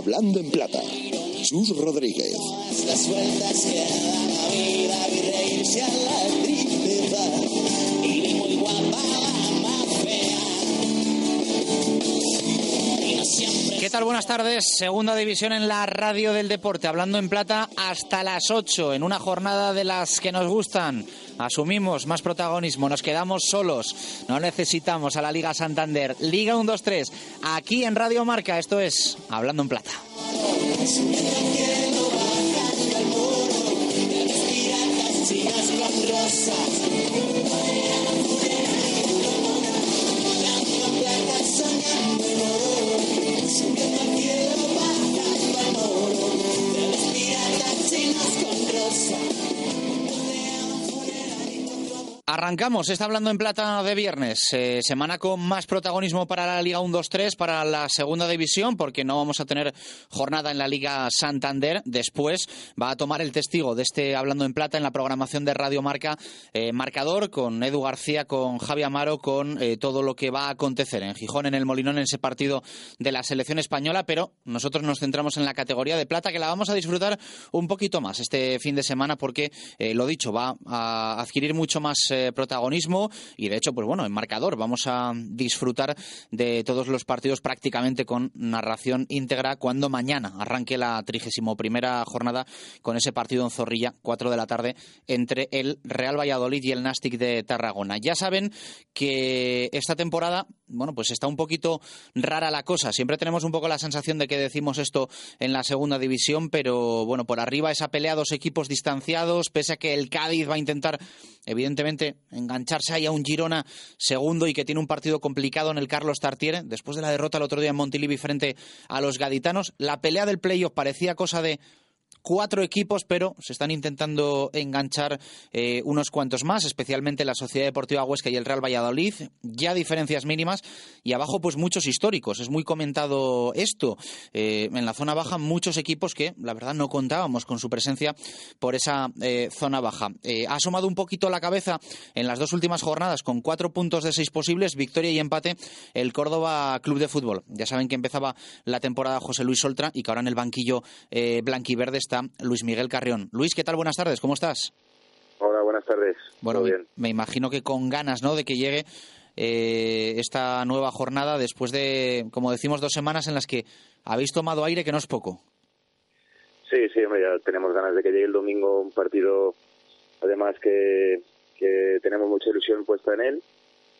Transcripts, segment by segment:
Hablando en plata, Chus Rodríguez. ¿Qué tal? Buenas tardes. Segunda división en la radio del deporte. Hablando en plata hasta las 8 en una jornada de las que nos gustan. Asumimos más protagonismo, nos quedamos solos. No necesitamos a la Liga Santander. Liga 1-2-3. Aquí en Radio Marca. Esto es Hablando en plata. Arrancamos, está hablando en plata de viernes, eh, semana con más protagonismo para la Liga 1-2-3, para la segunda división, porque no vamos a tener jornada en la Liga Santander. Después va a tomar el testigo de este Hablando en Plata en la programación de Radio Marca, eh, marcador con Edu García, con Javi Amaro, con eh, todo lo que va a acontecer en Gijón, en el Molinón, en ese partido de la selección española, pero nosotros nos centramos en la categoría de plata, que la vamos a disfrutar un poquito más este fin de semana, porque, lo dicho, va a adquirir mucho más protagonismo y, de hecho, pues bueno, en marcador vamos a disfrutar de todos los partidos prácticamente con narración íntegra cuando mañana arranque la 31 primera jornada con ese partido en Zorrilla, 4 de la tarde, entre el Real Valladolid y el Nastic de Tarragona. Ya saben que esta temporada, bueno, pues está un poquito rara la cosa. Siempre tenemos un poco la sensación de que decimos esto en la segunda división, pero bueno, por arriba esa pelea dos equipos distanciados, pese a que el Cádiz va a intentar, evidentemente, engancharse ahí a un Girona segundo y que tiene un partido complicado en el Carlos Tartiere, después de la derrota el otro día en Montilivi frente a los gaditanos. La pelea del playoff parecía cosa de cuatro equipos, pero se están intentando enganchar eh, unos cuantos más, especialmente la Sociedad Deportiva Huesca y el Real Valladolid, ya diferencias mínimas, y abajo pues muchos históricos. Es muy comentado esto. Eh, en la zona baja muchos equipos que, la verdad, no contábamos con su presencia por esa eh, zona baja. Ha asomado un poquito la cabeza en las dos últimas jornadas con cuatro puntos de seis posibles, victoria y empate, el Córdoba Club de Fútbol. Ya saben que empezaba la temporada José Luis Oltra y que ahora en el banquillo blanquiverde Luis Miguel Carrión. Luis, ¿qué tal? Buenas tardes, ¿cómo estás? Hola, buenas tardes. Bueno, bien. me imagino que con ganas, ¿no?, de que llegue eh, esta nueva jornada después de, como decimos, dos semanas en las que habéis tomado aire, que no es poco. Sí, sí, hombre, ya tenemos ganas de que llegue el domingo un partido, además que, que tenemos mucha ilusión puesta en él.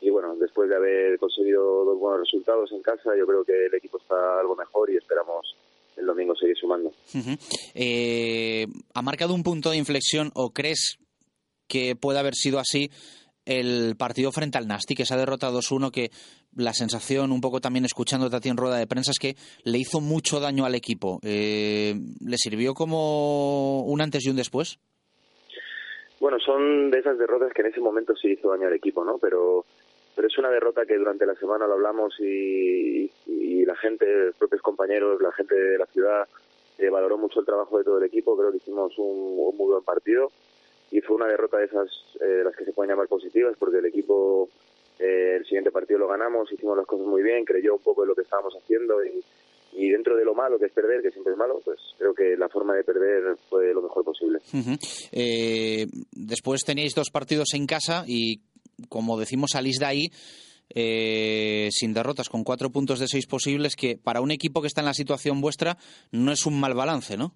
Y bueno, después de haber conseguido dos buenos resultados en casa, yo creo que el equipo está algo mejor y esperamos el domingo seguir sumando. Eh, ¿Ha marcado un punto de inflexión o crees que puede haber sido así el partido frente al Nastic, esa derrota 2-1 que la sensación, un poco también escuchándote a ti en rueda de prensa, es que le hizo mucho daño al equipo? Eh, ¿Le sirvió como un antes y un después? Bueno, son de esas derrotas que en ese momento sí hizo daño al equipo, ¿no? Pero, pero es una derrota que durante la semana lo hablamos y, la gente, los propios compañeros, la gente de la ciudad eh, valoró mucho el trabajo de todo el equipo. Creo que hicimos un, muy buen partido y fue una derrota de esas eh, las que se pueden llamar positivas porque el equipo eh, el siguiente partido lo ganamos, hicimos las cosas muy bien, creyó un poco en lo que estábamos haciendo y, dentro de lo malo que es perder, que siempre es malo, pues creo que la forma de perder fue lo mejor posible. Eh, después teníais dos partidos en casa y, como decimos, salís de ahí eh, sin derrotas, con cuatro puntos de seis posibles, que para un equipo que está en la situación vuestra no es un mal balance, ¿no?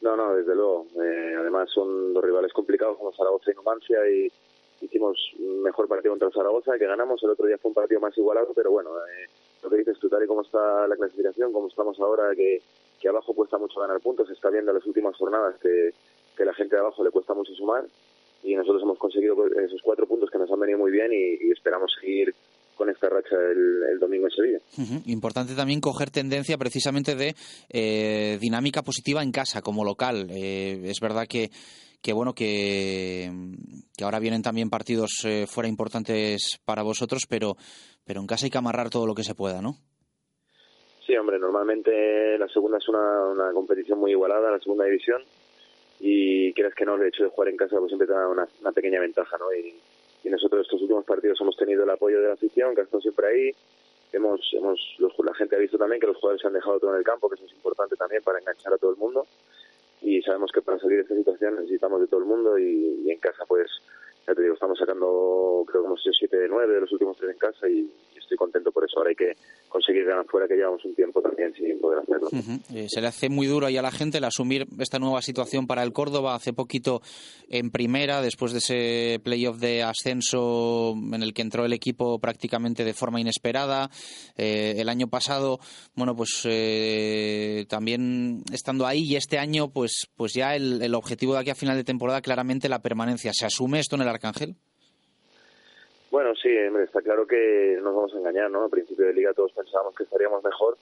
No, no, desde luego. Eh, además son dos rivales complicados como Zaragoza y Numancia y hicimos mejor partido contra Zaragoza que ganamos. El otro día fue un partido más igualado, pero bueno, eh, lo que dices tú, tal y como está la clasificación, como estamos ahora, que, que abajo cuesta mucho ganar puntos, está viendo en las últimas jornadas que, que la gente de abajo le cuesta mucho sumar y nosotros hemos conseguido esos cuatro puntos que nos han venido muy bien y, y esperamos seguir con esta racha el, el domingo en Sevilla. Importante también coger tendencia precisamente de eh, dinámica positiva en casa como local. Eh, es verdad que, que bueno que, que ahora vienen también partidos eh, fuera importantes para vosotros, pero, pero en casa hay que amarrar todo lo que se pueda, ¿no? Sí, hombre, normalmente la segunda es una, una competición muy igualada, la segunda división, y crees que no, el hecho de jugar en casa pues siempre te da una, una pequeña ventaja, ¿no? Y, nosotros estos últimos partidos hemos tenido el apoyo de la afición, que ha estado siempre ahí, hemos, hemos los, la gente ha visto también que los jugadores se han dejado todo en el campo, que eso es importante también para enganchar a todo el mundo, y sabemos que para salir de esta situación necesitamos de todo el mundo, y, y en casa pues, ya te digo, estamos sacando creo que hemos sido 7 de 9 de los últimos tres en casa, y estoy contento por eso, ahora hay que conseguir ganar fuera, que llevamos un tiempo también sin poder hacerlo. Eh, se le hace muy duro ahí a la gente el asumir esta nueva situación para el Córdoba. Hace poquito en primera, después de ese playoff de ascenso en el que entró el equipo prácticamente de forma inesperada. Eh, el año pasado, bueno, pues eh, también estando ahí y este año, pues, pues ya el, el objetivo de aquí a final de temporada claramente la permanencia. ¿Se asume esto en el Arcángel? Bueno, sí, hombre, está claro que no nos vamos a engañar, ¿no? Al principio de liga todos pensábamos que estaríamos mejor.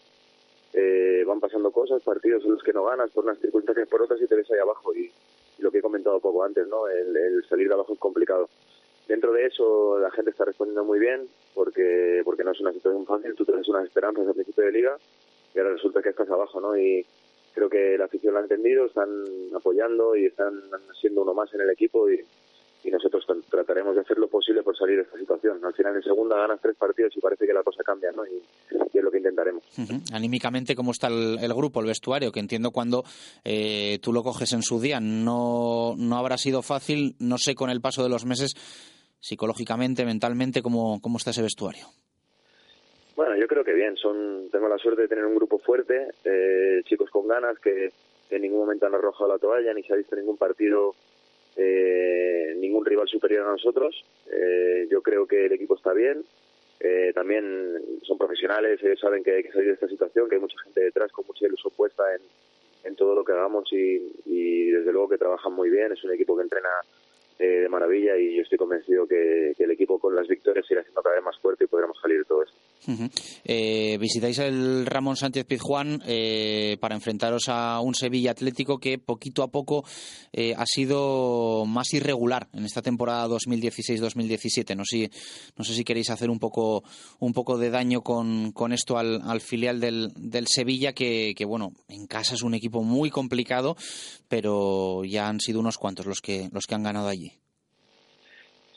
Eh, van pasando cosas, partidos en los que no ganas por unas circunstancias por otras y te ves ahí abajo. Y, lo que he comentado poco antes, ¿no? El, el, salir de abajo es complicado. Dentro de eso la gente está respondiendo muy bien porque porque no es una situación fácil. Tú tienes unas esperanzas al principio de liga y ahora resulta que estás abajo, ¿no? Y creo que la afición lo ha entendido, están apoyando y están siendo uno más en el equipo y y nosotros trataremos de hacer lo posible por salir de esta situación. Al final en segunda ganas tres partidos y parece que la cosa cambia, ¿no? Y, y es lo que intentaremos. Uh -huh. Anímicamente, ¿cómo está el, el, grupo, el vestuario? Que entiendo cuando eh, tú lo coges en su día no, no habrá sido fácil, no sé con el paso de los meses, psicológicamente, mentalmente, ¿cómo, cómo está ese vestuario? Bueno, yo creo que bien. Son, tengo la suerte de tener un grupo fuerte, eh, chicos con ganas que, que en ningún momento han arrojado la toalla ni se ha visto ningún partido eh, ningún rival superior a nosotros. Eh, yo creo que el equipo está bien. Eh, también son profesionales, ellos saben que hay que salir de esta situación, que hay mucha gente detrás con mucha ilusión puesta en, en todo lo que hagamos y, y, desde luego que trabajan muy bien. Es un equipo que entrena eh, de maravilla y yo estoy convencido que, el equipo con las victorias irá siendo cada vez más fuerte y podremos salir de todo esto. Eh, visitáis el Ramón Sánchez Pizjuán eh, para enfrentaros a un Sevilla Atlético que poquito a poco eh, ha sido más irregular en esta temporada 2016-2017. No sé, no sé si queréis hacer un poco, un poco de daño con, con esto al, al filial del, del Sevilla, que, que, bueno, en casa es un equipo muy complicado, pero ya han sido unos cuantos los que, los que han ganado allí.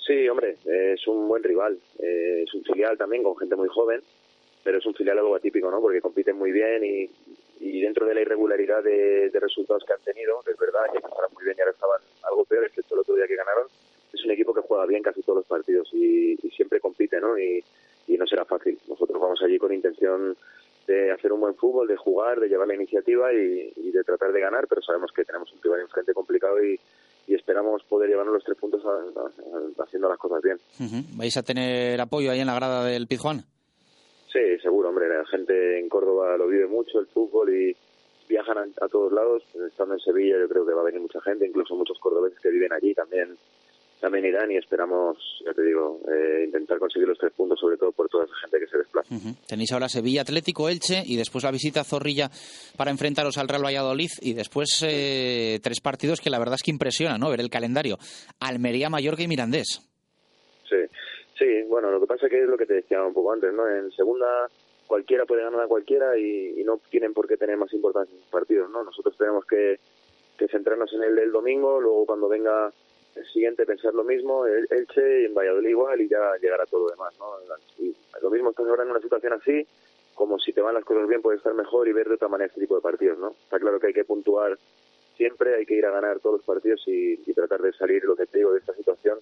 Sí, hombre, es un buen rival. Eh, es un filial también con gente muy joven, pero es un filial algo atípico, ¿no? Porque compiten muy bien y, dentro de la irregularidad de, resultados que han tenido, es verdad que empezaron muy bien y ahora estaban algo peor, excepto el otro día que ganaron, es un equipo que juega bien casi todos los partidos y, y siempre compite, ¿no? Y, y no será fácil. Nosotros vamos allí con intención de hacer un buen fútbol, de jugar, de llevar la iniciativa y, y de tratar de ganar, pero sabemos que tenemos un rival enfrente complicado y, y esperamos poder llevarnos los tres puntos a, a, haciendo las cosas bien. Uh -huh. ¿Vais a tener apoyo ahí en la grada del Pizjuán? Sí, seguro, hombre. La gente en Córdoba lo vive mucho, el fútbol, y viajan a, a, todos lados. Estando en Sevilla yo creo que va a venir mucha gente, incluso muchos cordobeses que viven allí también también irán y esperamos, ya te digo, eh, intentar conseguir los tres puntos, sobre todo por toda esa gente que se desplaza. Uh -huh. Tenéis ahora Sevilla, Atlético, Elche y después la visita a Zorrilla para enfrentaros al Real Valladolid y después eh, tres partidos que la verdad es que impresionan, ¿no? Ver el calendario. Almería, Mallorca y Mirandés. Sí, sí, bueno, lo que pasa es que es lo que te decía un poco antes, ¿no? En segunda cualquiera puede ganar a cualquiera y, y no tienen por qué tener más importancia en partidos, ¿no? Nosotros tenemos que, que centrarnos en el del domingo, luego cuando venga el siguiente pensar lo mismo, el Elche y en Valladolid igual y ya llegará todo lo demás, ¿no? Y lo mismo estás ahora en una situación así, como si te van las cosas bien puedes estar mejor y ver de otra manera este tipo de partidos, ¿no? Está claro que hay que puntuar siempre, hay que ir a ganar todos los partidos y, y tratar de salir, lo que te digo, de esta situación,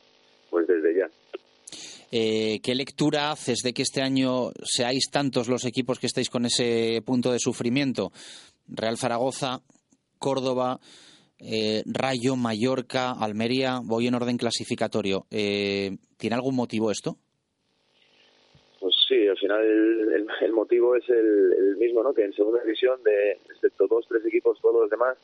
pues desde ya. Eh, ¿Qué lectura haces de que este año seáis tantos los equipos que estáis con ese punto de sufrimiento? Real Zaragoza, Córdoba, eh, Rayo, Mallorca, Almería, voy en orden clasificatorio. Eh, ¿Tiene algún motivo esto? Pues sí, al final el, el, motivo es el, mismo, ¿no? Que en segunda división, de excepto dos, tres equipos, todos los demás,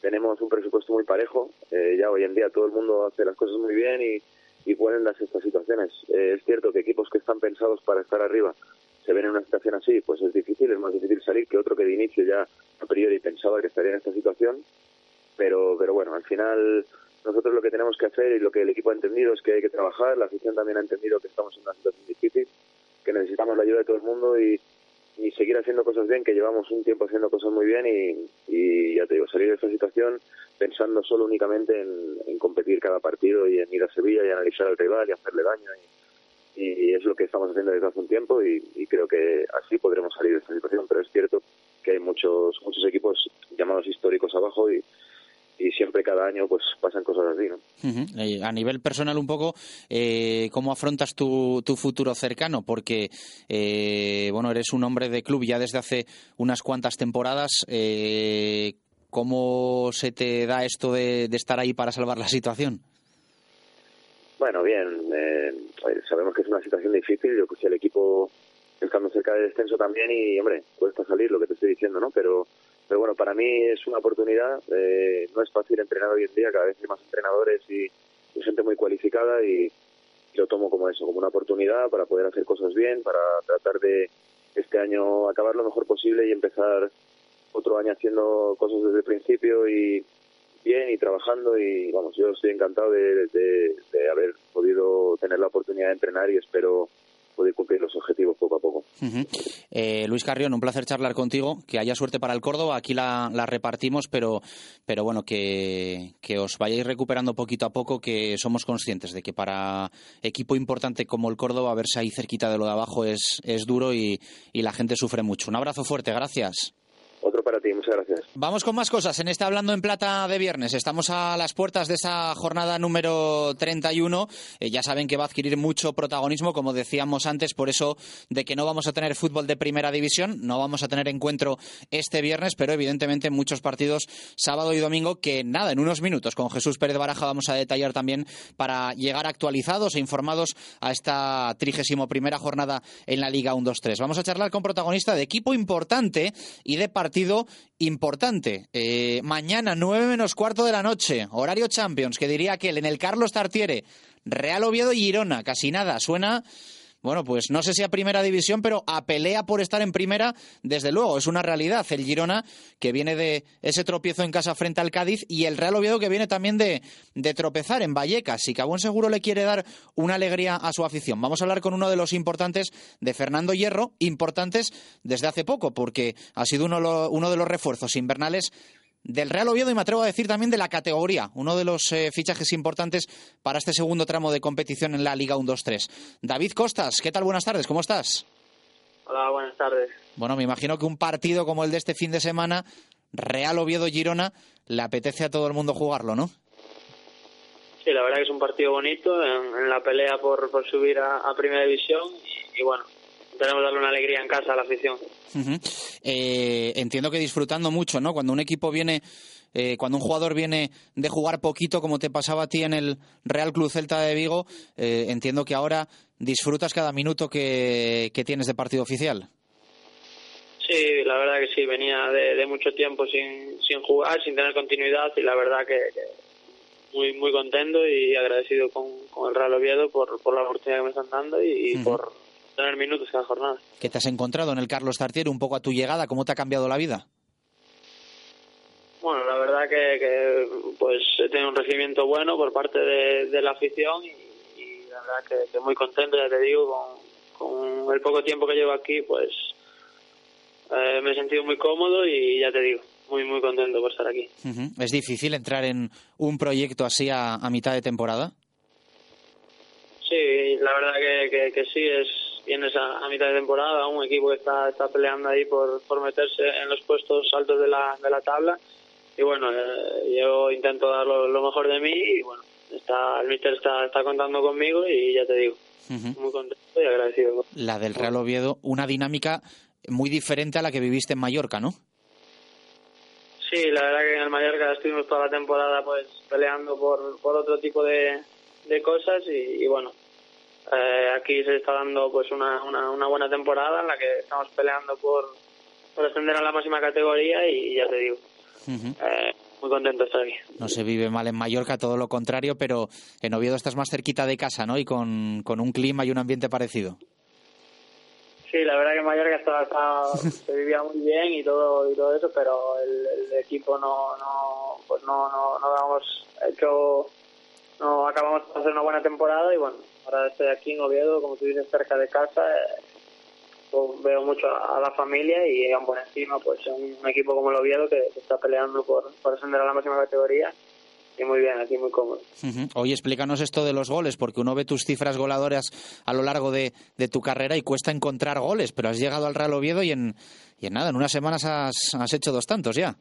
tenemos un presupuesto muy parejo. Eh, ya hoy en día todo el mundo hace las cosas muy bien y, y pueden darse estas situaciones. Eh, es cierto que equipos que están pensados para estar arriba se ven en una situación así, pues es difícil, es más difícil salir que otro que de inicio ya a priori pensaba que estaría en esta situación. Pero, pero bueno, al final nosotros lo que tenemos que hacer y lo que el equipo ha entendido es que hay que trabajar, la afición también ha entendido que estamos en una situación difícil, que necesitamos la ayuda de todo el mundo y, seguir haciendo cosas bien, que llevamos un tiempo haciendo cosas muy bien y, ya te digo, salir de esta situación pensando solo únicamente en, en, competir cada partido y en ir a Sevilla y analizar al rival y hacerle daño. Y, y es lo que estamos haciendo desde hace un tiempo y, y, creo que así podremos salir de esta situación. Pero es cierto que hay muchos muchos equipos llamados históricos abajo y, y siempre cada año pues pasan cosas así, ¿no? Uh -huh. A nivel personal un poco, eh, ¿cómo afrontas tu, tu, futuro cercano? Porque, eh, bueno, eres un hombre de club ya desde hace unas cuantas temporadas. Eh, ¿Cómo se te da esto de, de, estar ahí para salvar la situación? Bueno, bien, eh, sabemos que es una situación difícil, yo puse el equipo estando cerca del descenso también y, hombre, cuesta salir lo que te estoy diciendo, ¿no? Pero pero bueno, para mí es una oportunidad. Eh, no es fácil entrenar hoy en día, cada vez hay más entrenadores y, gente muy cualificada y, lo tomo como eso, como una oportunidad para poder hacer cosas bien, para tratar de este año acabar lo mejor posible y empezar otro año haciendo cosas desde el principio y bien y trabajando y vamos, yo estoy encantado de haber podido tener la oportunidad de entrenar y espero poder cumplir los objetivos poco a poco. Eh, Luis Carrión, un placer charlar contigo, que haya suerte para el Córdoba, aquí la, la repartimos, pero, pero bueno, que, que, os vayáis recuperando poquito a poco, que somos conscientes de que para equipo importante como el Córdoba, verse ahí cerquita de lo de abajo es, es duro y, y la gente sufre mucho. Un abrazo fuerte, gracias. Para ti, muchas gracias. Vamos con más cosas en este Hablando en Plata de viernes. Estamos a las puertas de esa jornada número 31. Eh, ya saben que va a adquirir mucho protagonismo, como decíamos antes, por eso de que no vamos a tener fútbol de primera división, no vamos a tener encuentro este viernes, pero evidentemente muchos partidos sábado y domingo que nada, en unos minutos con Jesús Pérez Baraja vamos a detallar también para llegar actualizados e informados a esta trigésimo primera jornada en la Liga 1-2-3. Vamos a charlar con protagonista de equipo importante y de partido importante. Eh, mañana, 9 menos cuarto de la noche, horario Champions, que diría aquel, en el Carlos Tartiere, Real Oviedo y Girona, casi nada. Suena bueno, pues no sé si a primera división, pero a pelea por estar en primera, desde luego, es una realidad. El Girona, que viene de ese tropiezo en casa frente al Cádiz, y el Real Oviedo, que viene también de, de tropezar en Vallecas, y que a buen seguro le quiere dar una alegría a su afición. Vamos a hablar con uno de los importantes de Fernando Hierro, importantes desde hace poco, porque ha sido uno, uno de los refuerzos invernales del Real Oviedo y me atrevo a decir también de la categoría, uno de los eh, fichajes importantes para este segundo tramo de competición en la Liga 1-2-3. David Costas, ¿qué tal? Buenas tardes, ¿cómo estás? Hola, buenas tardes. Bueno, me imagino que un partido como el de este fin de semana, Real Oviedo-Girona, le apetece a todo el mundo jugarlo, ¿no? Sí, la verdad que es un partido bonito en, en la pelea por, por subir a, a, Primera División y, y bueno, tenemos darle una alegría en casa a la afición. Uh -huh. Eh, entiendo que disfrutando mucho, ¿no? Cuando un equipo viene, eh, cuando un jugador viene de jugar poquito, como te pasaba a ti en el Real Club Celta de Vigo, eh, entiendo que ahora disfrutas cada minuto que, que, tienes de partido oficial. Sí, la verdad que sí, venía de, de mucho tiempo sin, sin, jugar, sin tener continuidad y la verdad que, que muy muy contento y agradecido con, con, el Real Oviedo por, por la oportunidad que me están dando y, uh -huh. por tener minutos cada jornada. ¿Qué te has encontrado en el Carlos Tartiere un poco a tu llegada? ¿Cómo te ha cambiado la vida? Bueno, la verdad que, que pues he tenido un recibimiento bueno por parte de, de la afición y, y, la verdad que, que, muy contento, ya te digo, con, con el poco tiempo que llevo aquí, pues eh, me he sentido muy cómodo y ya te digo, muy muy contento por estar aquí. Uh -huh. ¿Es difícil entrar en un proyecto así a, a mitad de temporada? Sí, la verdad que, que, que sí, es vienes a, a, mitad de temporada, un equipo que está, está peleando ahí por, por meterse en los puestos altos de la, de la tabla. Y bueno, eh, yo intento dar lo, lo, mejor de mí y bueno, está, el míster está, está contando conmigo y ya te digo, uh -huh. muy contento y agradecido. La del Real Oviedo, una dinámica muy diferente a la que viviste en Mallorca, ¿no? Sí, la verdad que en el Mallorca estuvimos toda la temporada pues peleando por, por otro tipo de, de cosas y, y bueno, eh, aquí se está dando pues una, una, una, buena temporada en la que estamos peleando por, por ascender a la máxima categoría y, ya te digo, eh, muy contento de estar aquí. No se vive mal en Mallorca, todo lo contrario, pero en Oviedo estás más cerquita de casa, ¿no? Y con, con un clima y un ambiente parecido. Sí, la verdad que en Mallorca estaba, se vivía muy bien y todo y todo eso, pero el, el equipo no no pues no no, no hemos hecho no acabamos de hacer una buena temporada y bueno ahora estoy aquí en Oviedo como tú dices cerca de casa pues veo mucho a, la familia y por encima pues un, equipo como el Oviedo que, que está peleando por, ascender a la máxima categoría muy bien, aquí muy cómodo. Oye, explícanos esto de los goles, porque uno ve tus cifras goladoras a lo largo de, de, tu carrera y cuesta encontrar goles, pero has llegado al Real Oviedo y en, y en nada, en unas semanas has, has hecho dos tantos ya.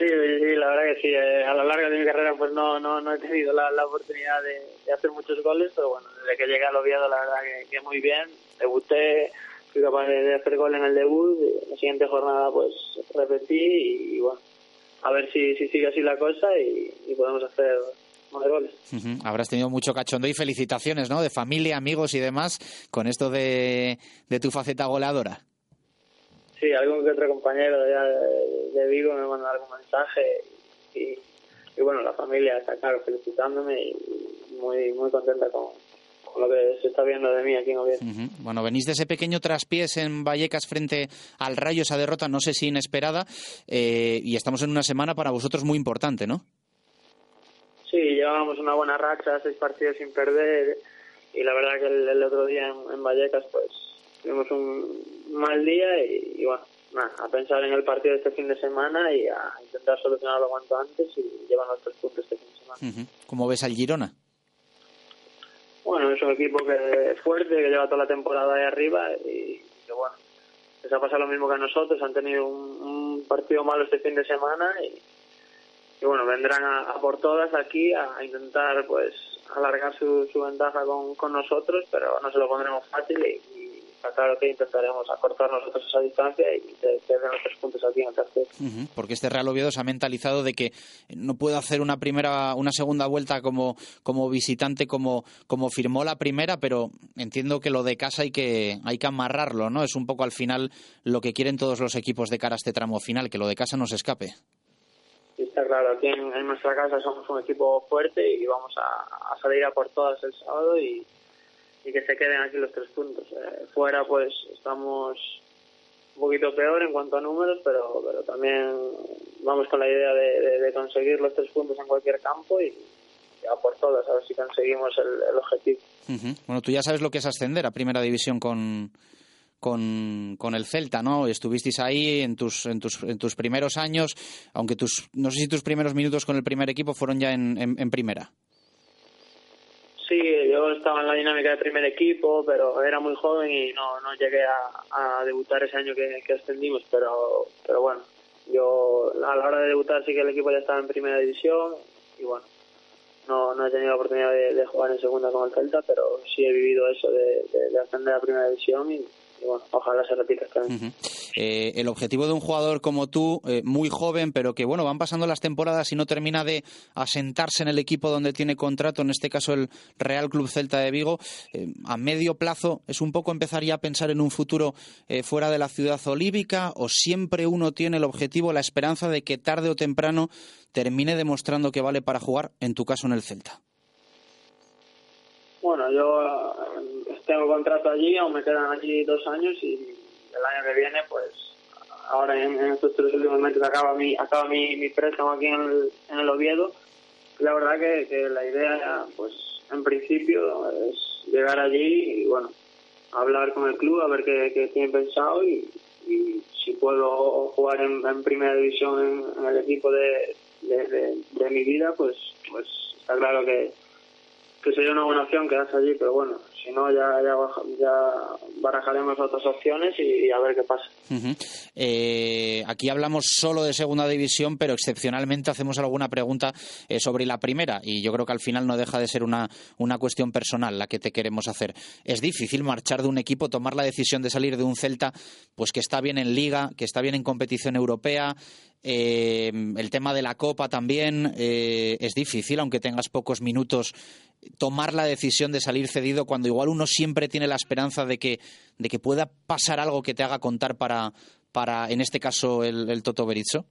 Sí, sí, la verdad que sí. Eh, a lo largo de mi carrera pues no, no, no he tenido la, oportunidad de, hacer muchos goles, pero bueno, desde que llegué al Oviedo la verdad que, que muy bien. Debuté, fui capaz de, hacer gol en el debut, la siguiente jornada pues repetí y, bueno, a ver si, si sigue así la cosa y, podemos hacer más goles. Habrás tenido mucho cachondo y felicitaciones, ¿no? De familia, amigos y demás con esto de tu faceta goleadora. Sí, algún que otro compañero de, de, Vigo me manda algún mensaje y, y, bueno, la familia está claro felicitándome y muy, muy contenta con, con lo que se está viendo de mí aquí en Oviedo. Uh -huh. Bueno, venís de ese pequeño traspiés en Vallecas frente al Rayo, esa derrota no sé si inesperada, eh, y estamos en una semana para vosotros muy importante, ¿no? Sí, llevábamos una buena racha, seis partidos sin perder, y la verdad que el, el otro día en, en, Vallecas pues tuvimos un mal día y, y bueno, nada, a pensar en el partido de este fin de semana y a intentar solucionarlo cuanto antes y llevar los tres puntos este fin de semana. Uh -huh. ¿Cómo ves al Girona? Bueno, es un equipo que es fuerte, que lleva toda la temporada ahí arriba y que bueno, les ha pasado lo mismo que a nosotros, han tenido un, un partido malo este fin de semana y, y bueno, vendrán a, a, por todas aquí a, a intentar pues alargar su, su ventaja con, con, nosotros, pero no se lo pondremos fácil y está claro que intentaremos acortar nosotros esa distancia y tener los tres puntos aquí en el. Uh -huh, porque este Real Oviedo se ha mentalizado de que no puede hacer una primera, una segunda vuelta como, como visitante, como, como firmó la primera, pero entiendo que lo de casa hay que, hay que amarrarlo, ¿no? Es un poco al final lo que quieren todos los equipos de cara a este tramo final, que lo de casa no se escape. Está claro, aquí en, en nuestra casa somos un equipo fuerte y vamos a, a salir a por todas el sábado y y que se queden aquí los tres puntos. Eh, fuera pues estamos un poquito peor en cuanto a números, pero, pero también vamos con la idea de, de, conseguir los tres puntos en cualquier campo y, y a por todas, a ver si conseguimos el, objetivo. Bueno, tú ya sabes lo que es ascender a Primera División con, con, con, el Celta, ¿no? Estuvisteis ahí en tus, en tus, en tus primeros años, aunque tus, no sé si tus primeros minutos con el primer equipo fueron ya en, en primera. Sí, yo estaba en la dinámica de primer equipo, pero era muy joven y no, no llegué a, debutar ese año que, ascendimos, pero, pero bueno, yo a la hora de debutar sí que el equipo ya estaba en primera división y bueno, no, no he tenido la oportunidad de, de jugar en segunda con el Celta, pero sí he vivido eso de, de, de ascender a primera división y, y bueno, ojalá se repita este año. Uh -huh. eh, el objetivo de un jugador como tú, eh, muy joven, pero que bueno, van pasando las temporadas y no termina de asentarse en el equipo donde tiene contrato, en este caso el Real Club Celta de Vigo, eh, a medio plazo es un poco empezar ya a pensar en un futuro fuera de la ciudad olívica o siempre uno tiene el objetivo, la esperanza de que tarde o temprano termine demostrando que vale para jugar, en tu caso en el Celta. Bueno, yo tengo contrato allí, aún me quedan allí dos años y el año que viene, pues ahora en, estos tres últimos meses acaba mi, acaba mi, mi préstamo aquí en el, en el Oviedo. La verdad que, que la idea, pues en principio, es llegar allí y bueno, hablar con el club, a ver qué, qué tienen pensado y, y, si puedo jugar en, primera división en, en, el equipo de, de, de, de mi vida, pues, pues está claro que que sería una buena opción quedarse allí, pero bueno, si no ya, ya, ya barajaremos otras opciones y, a ver qué pasa. Eh, aquí hablamos solo de segunda división, pero excepcionalmente hacemos alguna pregunta eh, sobre la primera y yo creo que al final no deja de ser una, una cuestión personal la que te queremos hacer. Es difícil marchar de un equipo, tomar la decisión de salir de un Celta pues que está bien en liga, que está bien en competición europea, Eh, el tema de la Copa también eh, es difícil, aunque tengas pocos minutos, tomar la decisión de salir cedido cuando igual uno siempre tiene la esperanza de que, de que pueda pasar algo que te haga contar para, para en este caso, el, el Toto Berizzo.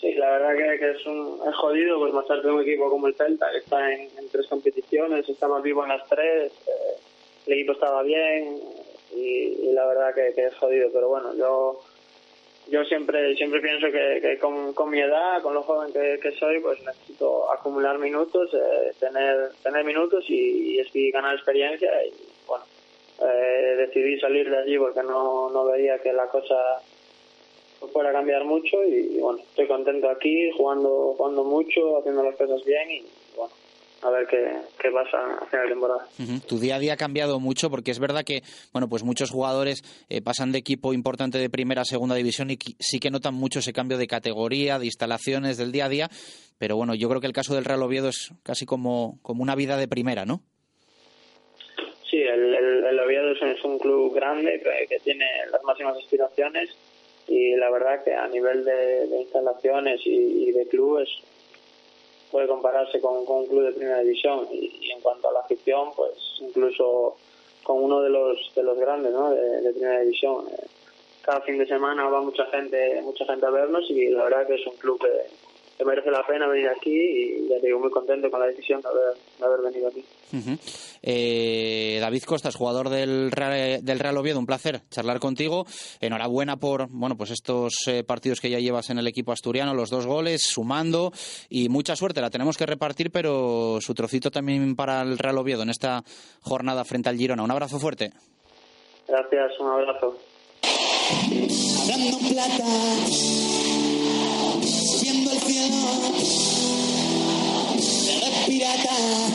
Sí, la verdad que, que es, un, es jodido pues marcharte de un equipo como el Celta, que está en, tres competiciones, estamos vivos en las tres, eh, el equipo estaba bien y, y la verdad que, que, es jodido, pero bueno, yo yo siempre siempre pienso que, que con, con, mi edad, con lo joven que, que, soy, pues necesito acumular minutos, eh, tener tener minutos y, y, ganar experiencia y bueno, eh, decidí salir de allí porque no, no veía que la cosa fuera a cambiar mucho y, bueno, estoy contento aquí, jugando, jugando mucho, haciendo las cosas bien y bueno, a ver qué, qué pasa a final de temporada. Uh -huh. Tu día a día ha cambiado mucho porque es verdad que, bueno, pues muchos jugadores eh, pasan de equipo importante de primera a segunda división y sí que notan mucho ese cambio de categoría, de instalaciones del día a día, pero bueno, yo creo que el caso del Real Oviedo es casi como, como una vida de primera, ¿no? Sí, el, el, el Oviedo es un, es un club grande que, que tiene las máximas aspiraciones y la verdad que a nivel de, de instalaciones y, y, de clubes puede compararse con, un club de primera división y, en cuanto a la afición pues incluso con uno de los de los grandes ¿no? de, de primera división cada fin de semana va mucha gente mucha gente a vernos y la verdad que es un club que, que merece la pena venir aquí y ya te digo muy contento con la decisión de haber, de haber venido aquí. Uh -huh. eh, David Costas, jugador del Real, del Real Oviedo, un placer charlar contigo. Enhorabuena por bueno pues estos eh, partidos que ya llevas en el equipo asturiano, los dos goles, sumando y mucha suerte. La tenemos que repartir, pero su trocito también para el Real Oviedo en esta jornada frente al Girona. Un abrazo fuerte. Gracias, un abrazo. Hablando plata Together,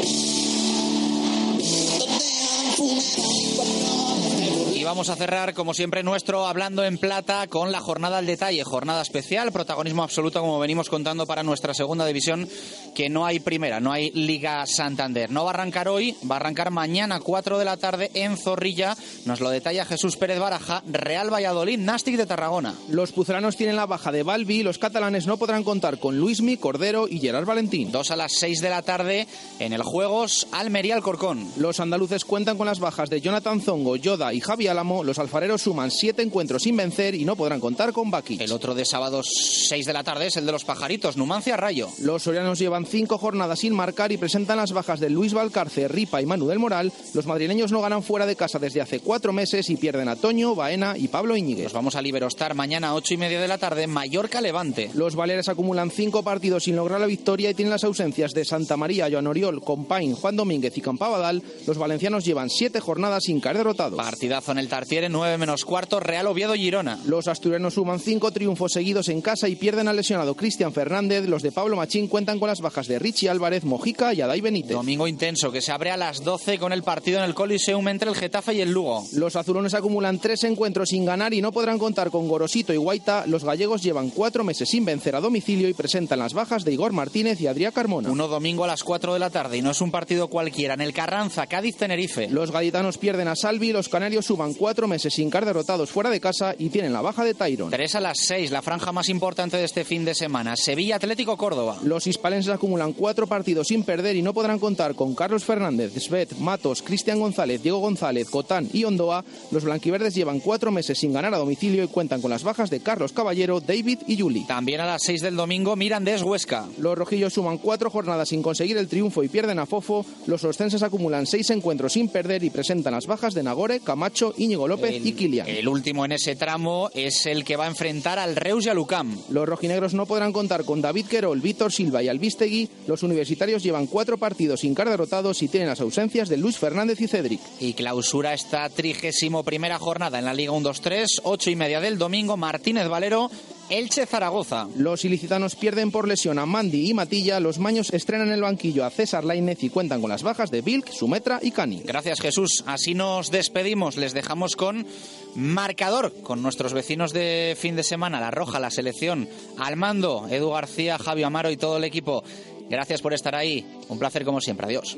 the man who made us, but. Y vamos a cerrar, como siempre, nuestro Hablando en Plata con la jornada al detalle. Jornada especial, protagonismo absoluto, como venimos contando para nuestra segunda división, que no hay primera, no hay Liga Santander. No va a arrancar hoy, va a arrancar mañana, 4 de la tarde, en Zorrilla. Nos lo detalla Jesús Pérez Baraja, Real Valladolid, Nástic de Tarragona. Los puzolanos tienen la baja de Balbi, los catalanes no podrán contar con Luismi, Cordero y Gerard Valentín. Dos a las 6 de la tarde en el Juegos, Almería Alcorcón. Los andaluces cuentan con las bajas de Jonathan Zongo, Yoda y Javi Álamo, los alfareros suman siete encuentros sin vencer y no podrán contar con Baki. El otro de sábado 6 de la tarde es el de los pajaritos, Numancia Rayo. Los sorianos llevan cinco jornadas sin marcar y presentan las bajas de Luis Valcarce, Ripa y Manu del Moral. Los madrileños no ganan fuera de casa desde hace cuatro meses y pierden a Toño, Baena y Pablo Íñiguez. Nos vamos a Liberostar mañana a ocho y media de la tarde, Mallorca Levante. Los Baleares acumulan cinco partidos sin lograr la victoria y tienen las ausencias de Santa María, Joan Oriol, Compain, Juan Domínguez y Campabadal. Los valencianos llevan siete jornadas sin caer derrotados. Partidazo en el Tartiere, 9 menos cuarto, Real Oviedo Girona. Los asturianos suman cinco triunfos seguidos en casa y pierden al lesionado Cristian Fernández. Los de Pablo Machín cuentan con las bajas de Richie Álvarez, Mojica y Adai Benítez. Domingo intenso que se abre a las 12 con el partido en el Coliseum entre el Getafe y el Lugo. Los azulones acumulan tres encuentros sin ganar y no podrán contar con Gorosito y Guaita. Los gallegos llevan cuatro meses sin vencer a domicilio y presentan las bajas de Igor Martínez y Adrián Carmona. Uno domingo a las 4 de la tarde y no es un partido cualquiera. En el Carranza, Cádiz-Tenerife. Los gaditanos pierden a Salvi, los canarios cuatro meses sin caer derrotados fuera de casa y tienen la baja de Tyron. 3 a las 6, la franja más importante de este fin de semana. Sevilla Atlético Córdoba. Los hispalenses acumulan cuatro partidos sin perder y no podrán contar con Carlos Fernández, Svet, Matos, Cristian González, Diego González, Cotán y Ondoa. Los blanquiverdes llevan cuatro meses sin ganar a domicilio y cuentan con las bajas de Carlos Caballero, David y Juli. También a las 6 del domingo Mirandés Huesca. Los rojillos suman cuatro jornadas sin conseguir el triunfo y pierden a Fofo. Los ostenses acumulan seis encuentros sin perder y presentan las bajas de Nagore, Camacho, Íñigo López el, y Kilian. El último en ese tramo es el que va a enfrentar al Reus y al UCAM. Los rojinegros no podrán contar con David Querol, Víctor Silva y Albistegui. Los universitarios llevan cuatro partidos sin caer derrotados y tienen las ausencias de Luis Fernández y Cedric. Y clausura esta trigésimo primera jornada en la Liga 1-2-3, ocho y media del domingo, Martínez Valero, Elche Zaragoza. Los ilicitanos pierden por lesión a Mandi y Matilla. Los maños estrenan el banquillo a César Lainez y cuentan con las bajas de Vilk, Sumetra y Cani. Gracias Jesús. Así nos despedimos. Les dejamos con marcador con nuestros vecinos de fin de semana, La Roja, la selección, al mando, Edu García, Javi Amaro y todo el equipo. Gracias por estar ahí. Un placer como siempre. Adiós.